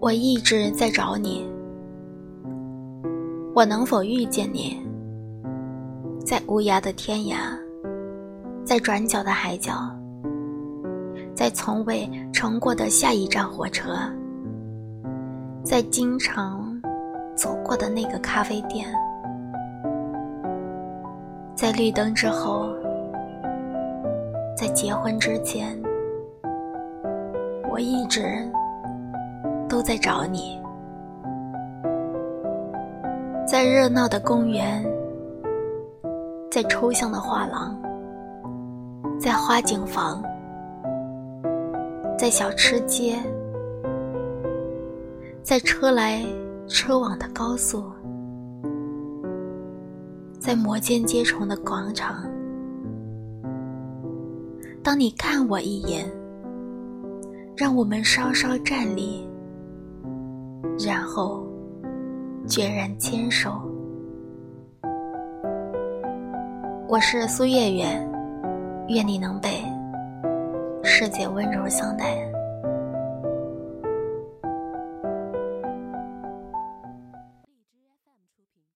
我一直在找你，我能否遇见你？在无涯的天涯，在转角的海角，在从未乘过的下一站火车，在经常走过的那个咖啡店，在绿灯之后，在结婚之前，我一直。都在找你，在热闹的公园，在抽象的画廊，在花景房，在小吃街，在车来车往的高速，在摩肩接踵的广场。当你看我一眼，让我们稍稍站立。然后，决然牵手。我是苏月月，愿你能被世界温柔相待。